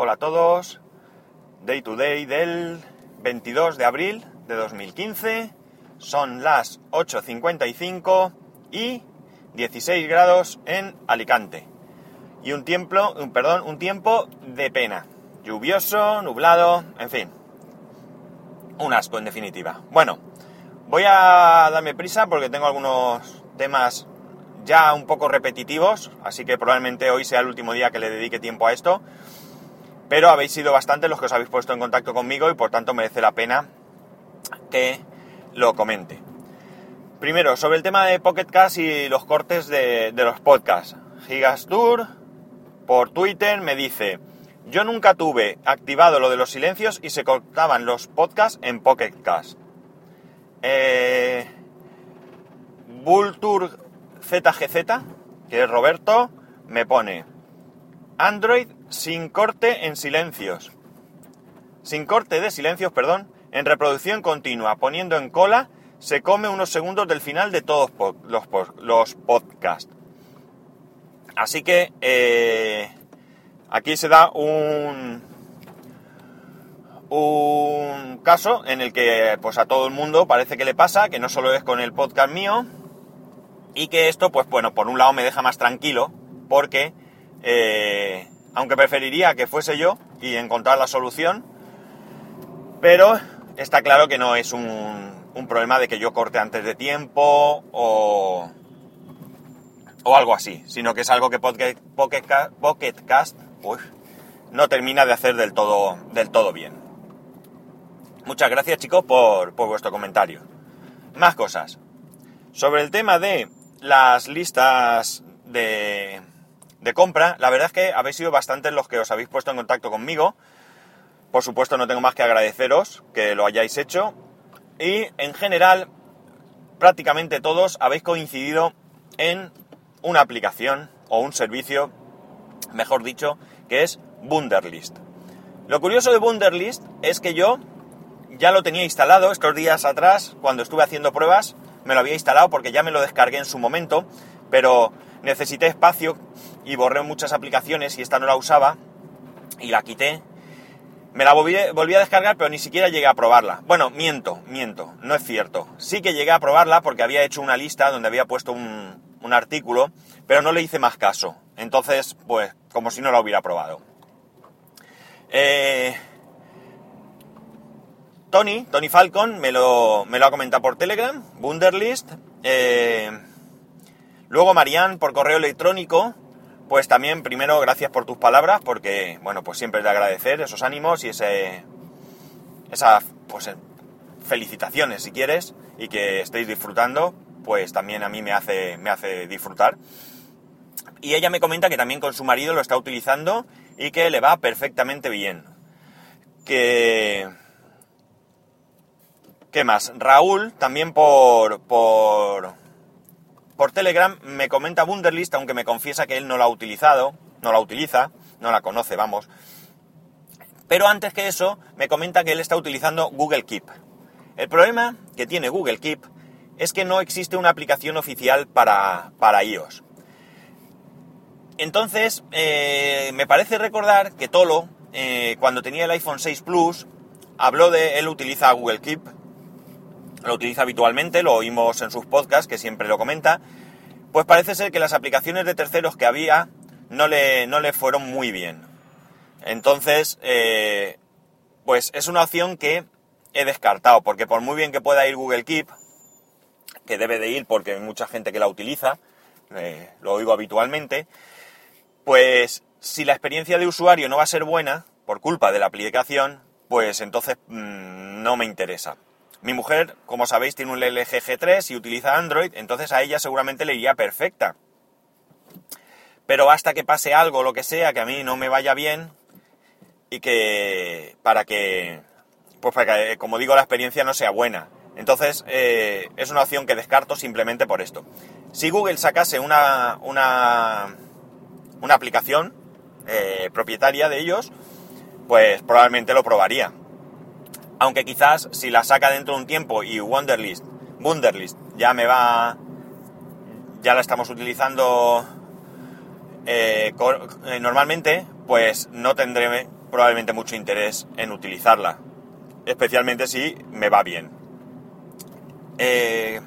hola a todos. Day to day del 22 de abril de 2015. Son las 8.55 y 16 grados en Alicante. Y un tiempo, un, perdón, un tiempo de pena. Lluvioso, nublado, en fin. Un asco en definitiva. Bueno, voy a darme prisa porque tengo algunos temas ya un poco repetitivos, así que probablemente hoy sea el último día que le dedique tiempo a esto. Pero habéis sido bastante los que os habéis puesto en contacto conmigo y por tanto merece la pena que lo comente. Primero, sobre el tema de Pocket Cast y los cortes de, los podcasts. Gigastur por Twitter me dice, yo nunca tuve activado lo de los silencios y se cortaban los podcasts en Pocket Cast. Eh, Vulture ZGZ, que es Roberto, me pone Android sin corte en silencios. Sin corte de silencios, perdón, en reproducción continua, poniendo en cola, se come unos segundos del final de todos los, podcasts. Así que eh, aquí se da un, un caso en el que pues a todo el mundo parece que le pasa, que no solo es con el podcast mío, y que esto, pues bueno, por un lado me deja más tranquilo, porque eh, aunque preferiría que fuese yo y encontrar la solución, pero está claro que no es un, problema de que yo corte antes de tiempo o, o algo así, sino que es algo que Pocket, Pocket, Cast no termina de hacer del todo, del todo bien. Muchas gracias chicos por, por vuestro comentario. Más cosas. Sobre el tema de las listas de, de compra, la verdad es que habéis sido bastantes los que os habéis puesto en contacto conmigo. Por supuesto, no tengo más que agradeceros que lo hayáis hecho. Y en general, prácticamente todos habéis coincidido en una aplicación o un servicio, mejor dicho, que es Wunderlist. Lo curioso de Wunderlist es que yo ya lo tenía instalado estos días atrás, cuando estuve haciendo pruebas, me lo había instalado porque ya me lo descargué en su momento, pero necesité espacio y borré muchas aplicaciones y esta no la usaba y la quité. Me la volví, a descargar, pero ni siquiera llegué a probarla. Bueno, miento, miento, no es cierto. Sí que llegué a probarla porque había hecho una lista donde había puesto un, artículo, pero no le hice más caso. Entonces, pues, como si no la hubiera probado. Eh, Tony, Tony Falcon, me lo, me lo ha comentado por Telegram, Wunderlist. Eh, luego Marianne por correo electrónico. Pues también, primero, gracias por tus palabras, porque, bueno, pues siempre es de agradecer esos ánimos y ese, esas, pues, felicitaciones, si quieres, y que estéis disfrutando, pues también a mí me hace, me hace disfrutar. Y ella me comenta que también con su marido lo está utilizando y que le va perfectamente bien. Que ¿Qué más? Raúl, también por, por, por Telegram, me comenta Wunderlist, aunque me confiesa que él no la ha utilizado, no la utiliza, no la conoce, vamos. Pero antes que eso, me comenta que él está utilizando Google Keep. El problema que tiene Google Keep es que no existe una aplicación oficial para, para iOS. Entonces, eh, me parece recordar que Tolo, eh, cuando tenía el iPhone 6 Plus, habló de él utiliza Google Keep lo utiliza habitualmente, lo oímos en sus podcasts, que siempre lo comenta, pues parece ser que las aplicaciones de terceros que había no le, no le fueron muy bien. Entonces, eh, pues es una opción que he descartado, porque por muy bien que pueda ir Google Keep, que debe de ir porque hay mucha gente que la utiliza, eh, lo oigo habitualmente, pues si la experiencia de usuario no va a ser buena, por culpa de la aplicación, pues entonces mm, no me interesa. Mi mujer, como sabéis, tiene un LG G3 y utiliza Android, entonces a ella seguramente le iría perfecta. Pero basta que pase algo, lo que sea, que a mí no me vaya bien y que para que, pues para que, como digo, la experiencia no sea buena. Entonces eh, es una opción que descarto simplemente por esto. Si Google sacase una, una, una aplicación eh, propietaria de ellos, pues probablemente lo probaría aunque quizás si la saca dentro de un tiempo y Wunderlist, Wunderlist ya me va, ya la estamos utilizando eh, eh, normalmente, pues no tendré probablemente mucho interés en utilizarla, especialmente si me va bien. Eh,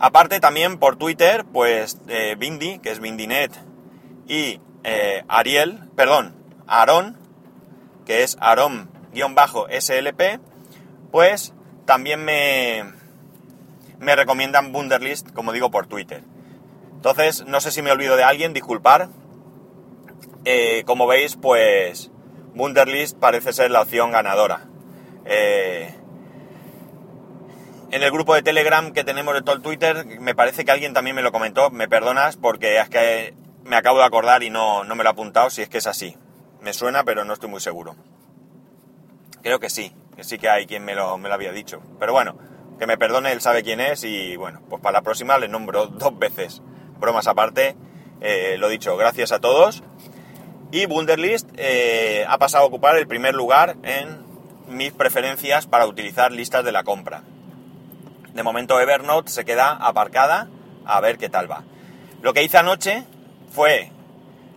aparte también por Twitter, pues eh, Bindi, que es Bindinet, y Ariel, perdón, Aaron, que es Aaron-SLP, pues también me, me recomiendan Wunderlist, como digo, por Twitter. Entonces, no sé si me olvido de alguien, disculpar. Eh, como veis, pues Wunderlist parece ser la opción ganadora. Eh, en el grupo de Telegram que tenemos de todo el Twitter, me parece que alguien también me lo comentó, me perdonas porque es que me acabo de acordar y no, no me lo he apuntado si es que es así. Me suena, pero no estoy muy seguro. Creo que sí, que sí que hay quien me lo, me lo había dicho. Pero bueno, que me perdone, él sabe quién es y bueno, pues para la próxima le nombro dos veces. Bromas aparte, eh, lo dicho, gracias a todos. Y Wunderlist eh, ha pasado a ocupar el primer lugar en mis preferencias para utilizar listas de la compra. De momento Evernote se queda aparcada a ver qué tal va. Lo que hice anoche fue,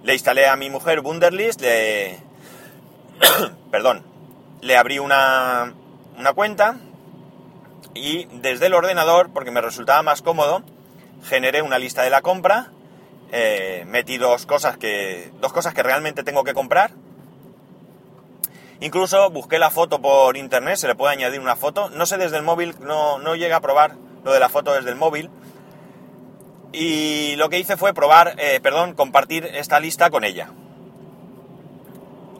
le instalé a mi mujer Wunderlist, le... perdón, le abrí una, una cuenta y desde el ordenador, porque me resultaba más cómodo, generé una lista de la compra, eh, metí dos cosas, que, dos cosas que realmente tengo que comprar. Incluso busqué la foto por internet, se le puede añadir una foto. No sé desde el móvil, no, no llega a probar lo de la foto desde el móvil. Y lo que hice fue probar, eh, perdón, compartir esta lista con ella.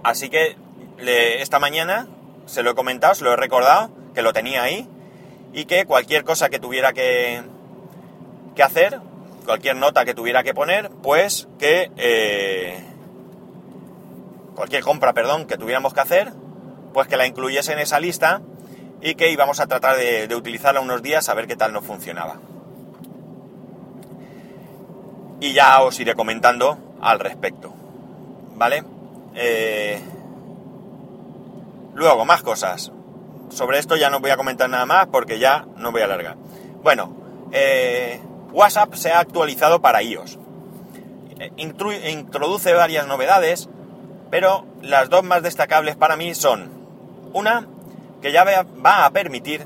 Así que esta mañana se lo he comentado, se lo he recordado, que lo tenía ahí y que cualquier cosa que tuviera que, que hacer, cualquier nota que tuviera que poner, pues que eh, cualquier compra, perdón, que tuviéramos que hacer, pues que la incluyese en esa lista y que íbamos a tratar de, utilizarla unos días a ver qué tal nos funcionaba. Y ya os iré comentando al respecto. ¿Vale? Eh, luego, más cosas. Sobre esto ya no voy a comentar nada más porque ya no voy a alargar. Bueno, eh, WhatsApp se ha actualizado para iOS. introduce varias novedades, pero las dos más destacables para mí son una que ya va a permitir,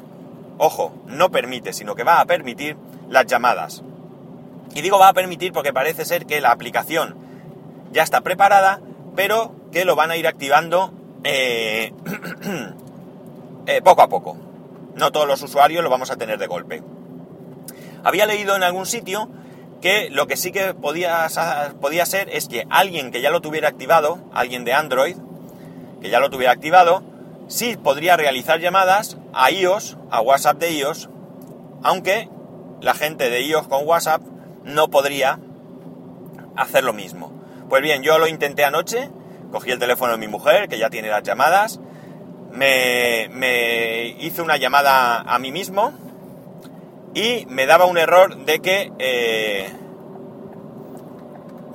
ojo, no permite, sino que va a permitir las llamadas. Y digo va a permitir porque parece ser que la aplicación ya está preparada, pero que lo van a ir activando eh, Eh, poco a poco. No todos los usuarios lo vamos a tener de golpe. Había leído en algún sitio que lo que sí que podía, podía ser es que alguien que ya lo tuviera activado, alguien de Android, que ya lo tuviera activado, sí podría realizar llamadas a iOS, a WhatsApp de iOS, aunque la gente de iOS con WhatsApp no podría hacer lo mismo. Pues bien, yo lo intenté anoche, cogí el teléfono de mi mujer, que ya tiene las llamadas, me, hice una llamada a mí mismo y me daba un error de que, eh,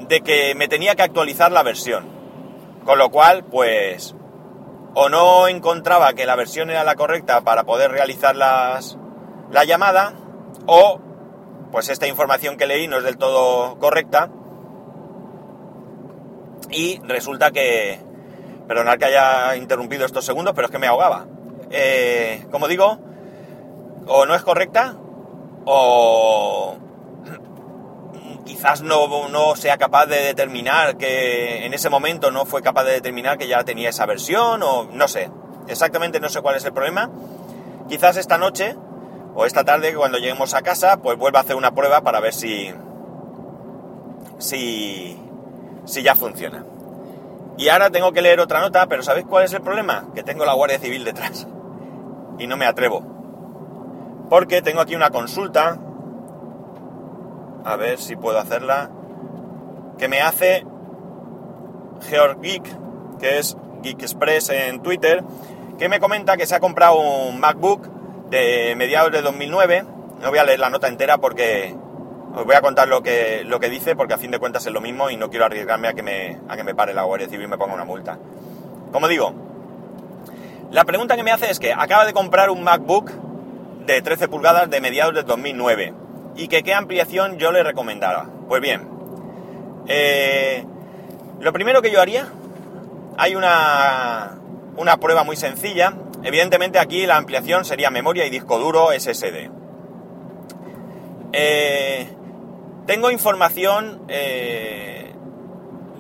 de que me tenía que actualizar la versión. Con lo cual, pues, o no encontraba que la versión era la correcta para poder realizar las, la llamada, o pues esta información que leí no es del todo correcta. Y resulta que, Perdonad que haya interrumpido estos segundos, pero es que me ahogaba. Eh, como digo, o no es correcta, o quizás no, no, sea capaz de determinar que en ese momento no fue capaz de determinar que ya tenía esa versión, o no sé. Exactamente no sé cuál es el problema. Quizás esta noche o esta tarde cuando lleguemos a casa, pues vuelva a hacer una prueba para ver si, si, si ya funciona. Y ahora tengo que leer otra nota, pero ¿sabéis cuál es el problema? Que tengo la Guardia Civil detrás. Y no me atrevo. Porque tengo aquí una consulta. A ver si puedo hacerla. Que me hace Georg que es Geek Express en Twitter, que me comenta que se ha comprado un MacBook de mediados de 2009. No voy a leer la nota entera porque os voy a contar lo que, lo que dice porque a fin de cuentas es lo mismo y no quiero arriesgarme a que me, a que me pare la Guardia Civil y me ponga una multa. Como digo, la pregunta que me hace es que acaba de comprar un MacBook de 13 pulgadas de mediados de 2009 y que qué ampliación yo le recomendara. Pues bien, eh, lo primero que yo haría, hay una, una prueba muy sencilla. Evidentemente aquí la ampliación sería memoria y disco duro SSD. Eh, tengo información eh,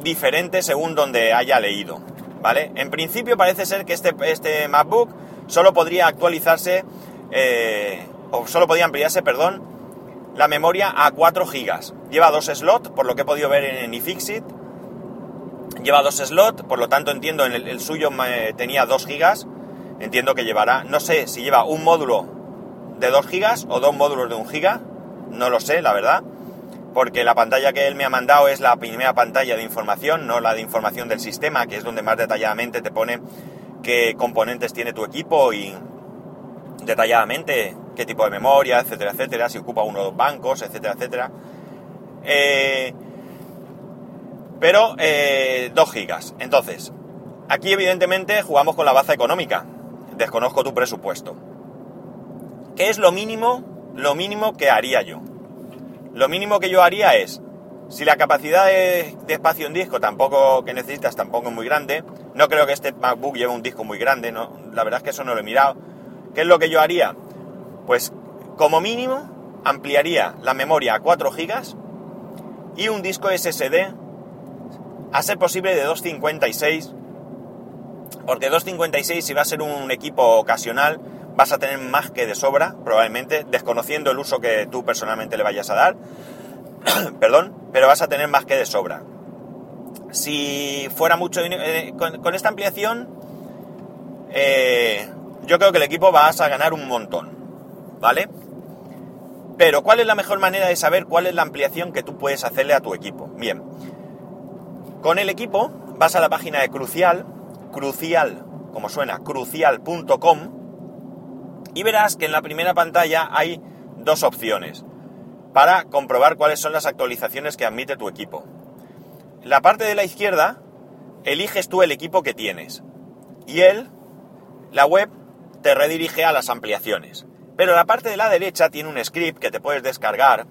diferente según donde haya leído, ¿vale? En principio parece ser que este, este MacBook solo podría actualizarse, eh, o solo podría ampliarse, perdón, la memoria a 4 GB. Lleva dos slots, por lo que he podido ver en iFixit. Lleva dos slots, por lo tanto entiendo, en el, suyo tenía 2 GB. Entiendo que llevará, no sé si lleva un módulo de 2 GB o dos módulos de 1 GB. No lo sé, la verdad. Porque la pantalla que él me ha mandado es la primera pantalla de información, no la de información del sistema, que es donde más detalladamente te pone qué componentes tiene tu equipo y detalladamente qué tipo de memoria, etcétera, etcétera, si ocupa uno o dos bancos, etcétera, etcétera. Eh, pero eh, 2 gigas. Entonces, aquí evidentemente jugamos con la baza económica. Desconozco tu presupuesto. ¿Qué es lo mínimo, lo mínimo que haría yo? Lo mínimo que yo haría es, si la capacidad de, espacio en disco tampoco que necesitas tampoco es muy grande, no creo que este MacBook lleve un disco muy grande, ¿no? la verdad es que eso no lo he mirado. ¿Qué es lo que yo haría? Pues como mínimo ampliaría la memoria a 4 GB y un disco SSD a ser posible de 256 porque 256 si va a ser un equipo ocasional vas a tener más que de sobra probablemente desconociendo el uso que tú personalmente le vayas a dar perdón pero vas a tener más que de sobra si fuera mucho eh, con, esta ampliación eh, yo creo que el equipo vas a ganar un montón ¿vale? Pero ¿cuál es la mejor manera de saber cuál es la ampliación que tú puedes hacerle a tu equipo? Bien, con el equipo vas a la página de Crucial, crucial, como suena, crucial.com, y verás que en la primera pantalla hay dos opciones para comprobar cuáles son las actualizaciones que admite tu equipo. La parte de la izquierda, eliges tú el equipo que tienes y él, la web, te redirige a las ampliaciones. Pero la parte de la derecha tiene un script que te puedes descargar,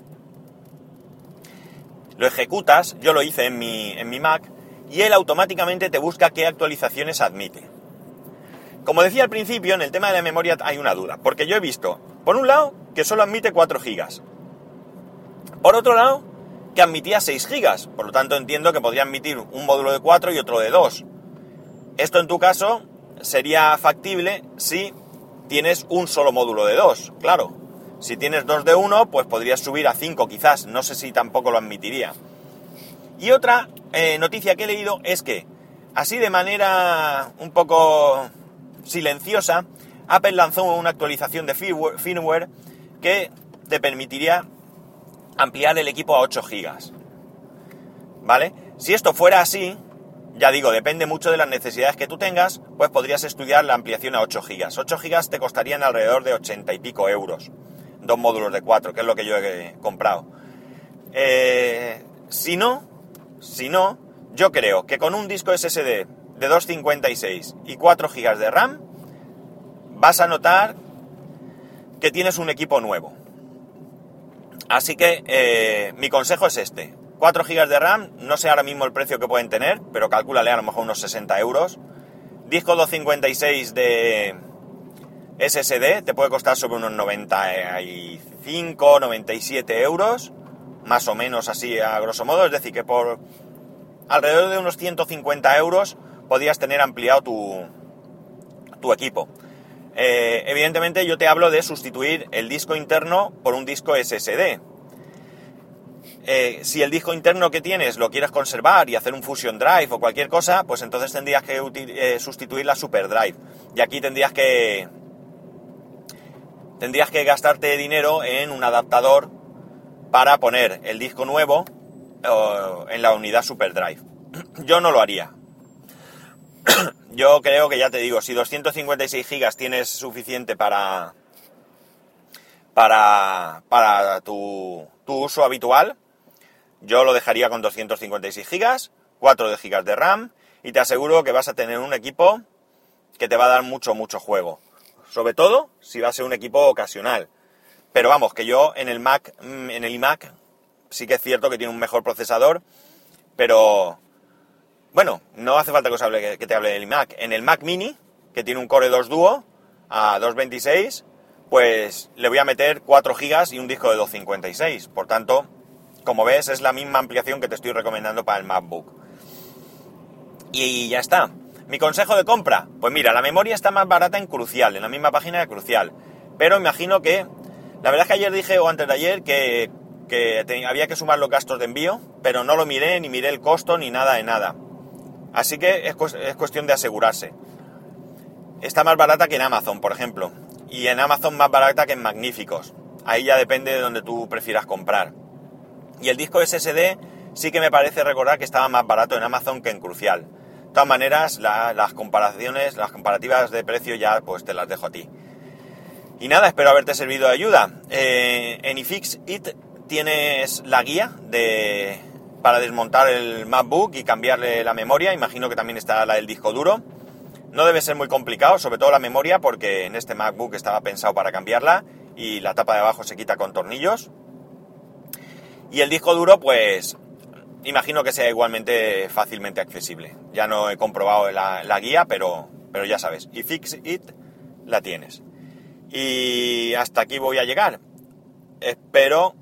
lo ejecutas, yo lo hice en mi, en mi Mac, y él automáticamente te busca qué actualizaciones admite. Como decía al principio, en el tema de la memoria hay una duda, porque yo he visto, por un lado, que solo admite 4 GB. Por otro lado, que admitía 6 GB, por lo tanto entiendo que podría admitir un módulo de 4 y otro de 2. Esto en tu caso sería factible si tienes un solo módulo de dos, claro. Si tienes dos de uno, pues podrías subir a cinco quizás, no sé si tampoco lo admitiría. Y otra eh, noticia que he leído es que, así de manera un poco silenciosa, Apple lanzó una actualización de firmware que te permitiría ampliar el equipo a 8 GB. ¿Vale? Si esto fuera así, ya digo, depende mucho de las necesidades que tú tengas, pues podrías estudiar la ampliación a 8 GB. 8 GB te costarían alrededor de 80 y pico euros. Dos módulos de 4, que es lo que yo he comprado. Eh, si no, si no, yo creo que con un disco SSD de 256 y 4 GB de RAM, vas a notar que tienes un equipo nuevo. Así que eh, mi consejo es este. 4 GB de RAM, no sé ahora mismo el precio que pueden tener, pero calcúlale a lo mejor unos 60 euros. Disco 256 de SSD te puede costar sobre unos 95, 97 euros, más o menos así a grosso modo, es decir, que por alrededor de unos 150 euros podrías tener ampliado tu, tu equipo. Eh, evidentemente yo te hablo de sustituir el disco interno por un disco SSD. Eh, si el disco interno que tienes lo quieres conservar y hacer un Fusion Drive o cualquier cosa, pues entonces tendrías que eh, sustituir la Super Drive. Y aquí tendrías que tendrías que gastarte dinero en un adaptador para poner el disco nuevo en la unidad Super Drive. Yo no lo haría. Yo creo que ya te digo, si 256 gigas tienes suficiente para para, para tu, tu uso habitual, yo lo dejaría con 256 GB, 4 de GB de RAM y te aseguro que vas a tener un equipo que te va a dar mucho, mucho juego. Sobre todo si va a ser un equipo ocasional. Pero vamos, que yo en el Mac, en el iMac, sí que es cierto que tiene un mejor procesador, pero bueno, no hace falta que, os hable, que te hable del Mac. En el Mac Mini, que tiene un Core 2 Duo a 226, pues le voy a meter 4 GB y un disco de 256. Por tanto, como ves, es la misma ampliación que te estoy recomendando para el MacBook. Y ya está. Mi consejo de compra, pues mira, la memoria está más barata en Crucial, en la misma página de Crucial. Pero imagino que, la verdad es que ayer dije, o antes de ayer, que, había que sumar los gastos de envío, pero no lo miré, ni miré el costo, ni nada de nada. Así que es, es cuestión de asegurarse. Está más barata que en Amazon, por ejemplo. Y en Amazon más barata que en Magníficos. Ahí ya depende de donde tú prefieras comprar. Y el disco SSD sí que me parece recordar que estaba más barato en Amazon que en Crucial. De todas maneras, las comparaciones, las comparativas de precio ya pues te las dejo a ti. Y nada, espero haberte servido de ayuda. Eh, en iFixit tienes la guía de, para desmontar el MacBook y cambiarle la memoria. Imagino que también está la del disco duro. No debe ser muy complicado, sobre todo la memoria, porque en este MacBook estaba pensado para cambiarla y la tapa de abajo se quita con tornillos. Y el disco duro, pues imagino que sea igualmente fácilmente accesible. Ya no he comprobado la, guía, pero, pero ya sabes, y Fix It la tienes. Y hasta aquí voy a llegar. Espero,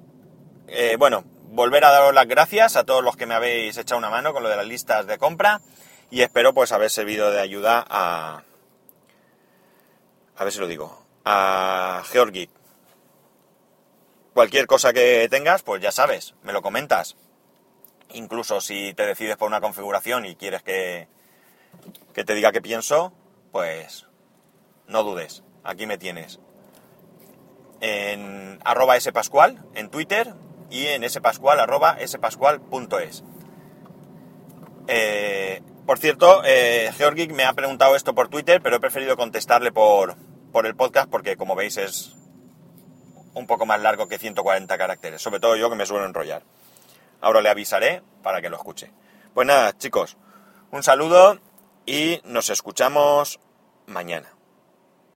eh, bueno, volver a daros las gracias a todos los que me habéis echado una mano con lo de las listas de compra y espero pues haber servido de ayuda a... A ver si lo digo. A Georgi. Cualquier cosa que tengas, pues ya sabes, me lo comentas. Incluso si te decides por una configuración y quieres que, que te diga qué pienso, pues no dudes, aquí me tienes. En arroba spascual en Twitter y en spascual arroba. Eh, por cierto, eh, Georgi me ha preguntado esto por Twitter, pero he preferido contestarle por, por el podcast porque como veis es un poco más largo que 140 caracteres, sobre todo yo que me suelo enrollar. Ahora le avisaré para que lo escuche. Pues nada, chicos, un saludo y nos escuchamos mañana.